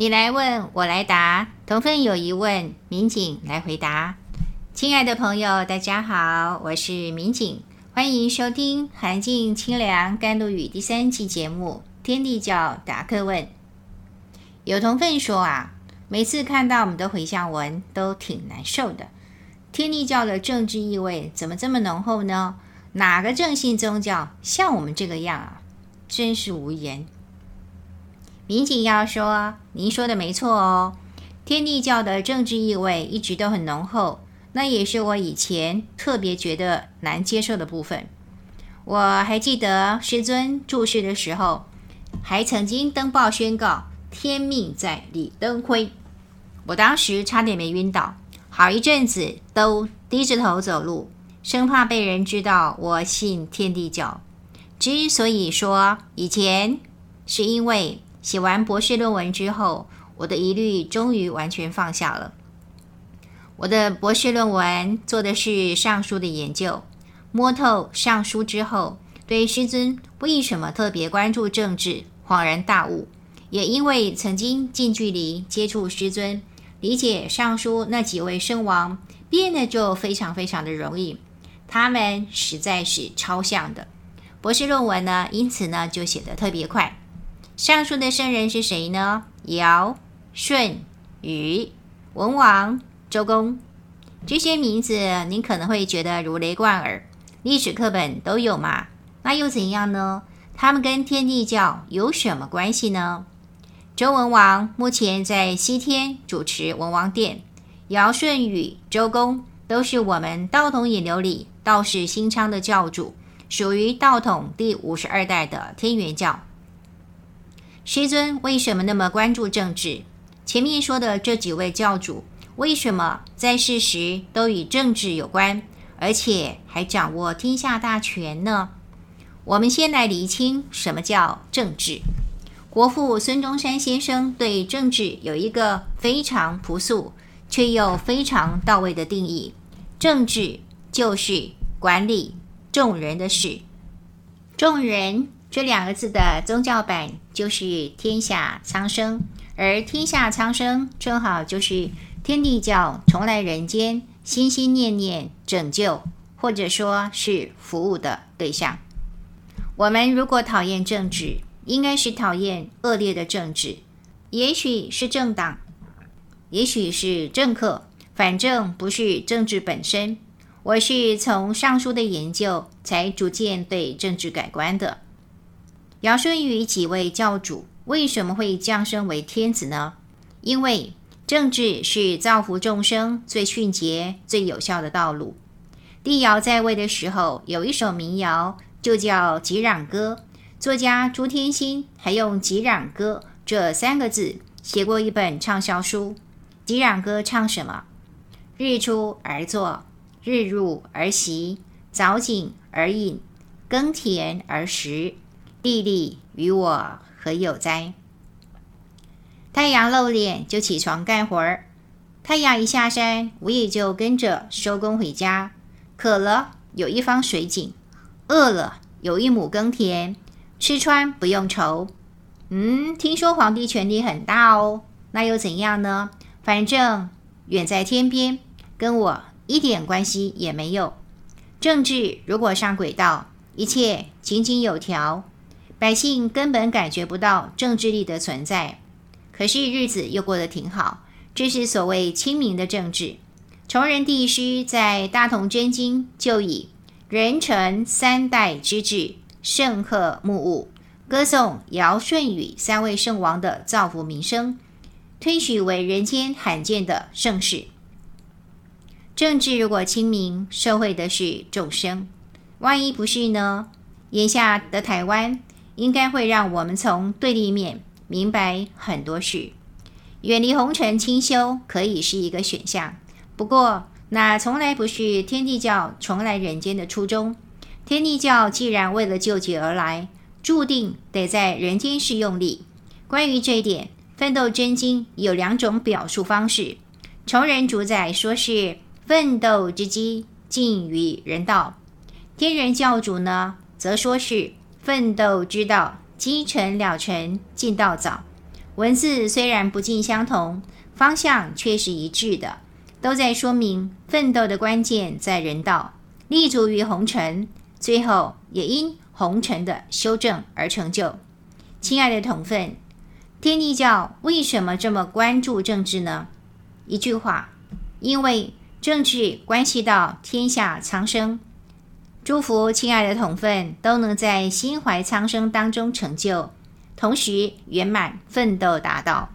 你来问，我来答，同分有疑问，民警来回答。亲爱的朋友，大家好，我是民警，欢迎收听《寒静清凉甘露语》第三期节目《天地教答客问》。有同分说啊，每次看到我们的回向文都挺难受的。天地教的政治意味怎么这么浓厚呢？哪个正信宗教像我们这个样啊？真是无言。民警要说，您说的没错哦，天地教的政治意味一直都很浓厚，那也是我以前特别觉得难接受的部分。我还记得师尊注释的时候，还曾经登报宣告“天命在李登辉”，我当时差点没晕倒，好一阵子都低着头走路，生怕被人知道我信天地教。之所以说以前，是因为。写完博士论文之后，我的疑虑终于完全放下了。我的博士论文做的是尚书的研究，摸透尚书之后，对师尊为什么特别关注政治恍然大悟。也因为曾经近距离接触师尊，理解尚书那几位圣王，变得就非常非常的容易。他们实在是超像的。博士论文呢，因此呢就写得特别快。上述的圣人是谁呢？尧、舜、禹、文王、周公，这些名字您可能会觉得如雷贯耳，历史课本都有嘛。那又怎样呢？他们跟天地教有什么关系呢？周文王目前在西天主持文王殿，尧、舜、禹、周公都是我们道统引流里道士心昌的教主，属于道统第五十二代的天元教。师尊为什么那么关注政治？前面说的这几位教主为什么在世时都与政治有关，而且还掌握天下大权呢？我们先来厘清什么叫政治。国父孙中山先生对政治有一个非常朴素却又非常到位的定义：政治就是管理众人的事，众人。这两个字的宗教版就是天下苍生，而天下苍生正好就是天地教重来人间，心心念念拯救或者说是服务的对象。我们如果讨厌政治，应该是讨厌恶劣的政治，也许是政党，也许是政客，反正不是政治本身。我是从上书的研究才逐渐对政治改观的。尧舜禹几位教主为什么会降生为天子呢？因为政治是造福众生最迅捷、最有效的道路。帝尧在位的时候，有一首民谣，就叫《吉壤歌》。作家朱天心还用“吉壤歌”这三个字写过一本畅销书。《吉壤歌》唱什么？日出而作，日入而息，早井而饮，耕田而食。地利与我何有哉？太阳露脸就起床干活儿，太阳一下山，我也就跟着收工回家。渴了有一方水井，饿了有一亩耕田，吃穿不用愁。嗯，听说皇帝权力很大哦，那又怎样呢？反正远在天边，跟我一点关系也没有。政治如果上轨道，一切井井有条。百姓根本感觉不到政治力的存在，可是日子又过得挺好。这是所谓清明的政治。崇仁帝师在《大同真经》就以仁臣三代之治，圣赫穆物，歌颂尧舜禹三位圣王的造福民生，推许为人间罕见的盛事。政治如果清明，受惠的是众生；万一不是呢？眼下的台湾。应该会让我们从对立面明白很多事，远离红尘清修可以是一个选项。不过，那从来不是天地教重来人间的初衷。天地教既然为了救劫而来，注定得在人间世用力。关于这一点，《奋斗真经》有两种表述方式。崇仁主宰说是奋斗之机尽于人道，天人教主呢，则说是。奋斗之道，积尘了尘进道早。文字虽然不尽相同，方向却是一致的，都在说明奋斗的关键在人道，立足于红尘，最后也因红尘的修正而成就。亲爱的同分，天地教为什么这么关注政治呢？一句话，因为政治关系到天下苍生。祝福亲爱的同分都能在心怀苍生当中成就，同时圆满奋斗达到。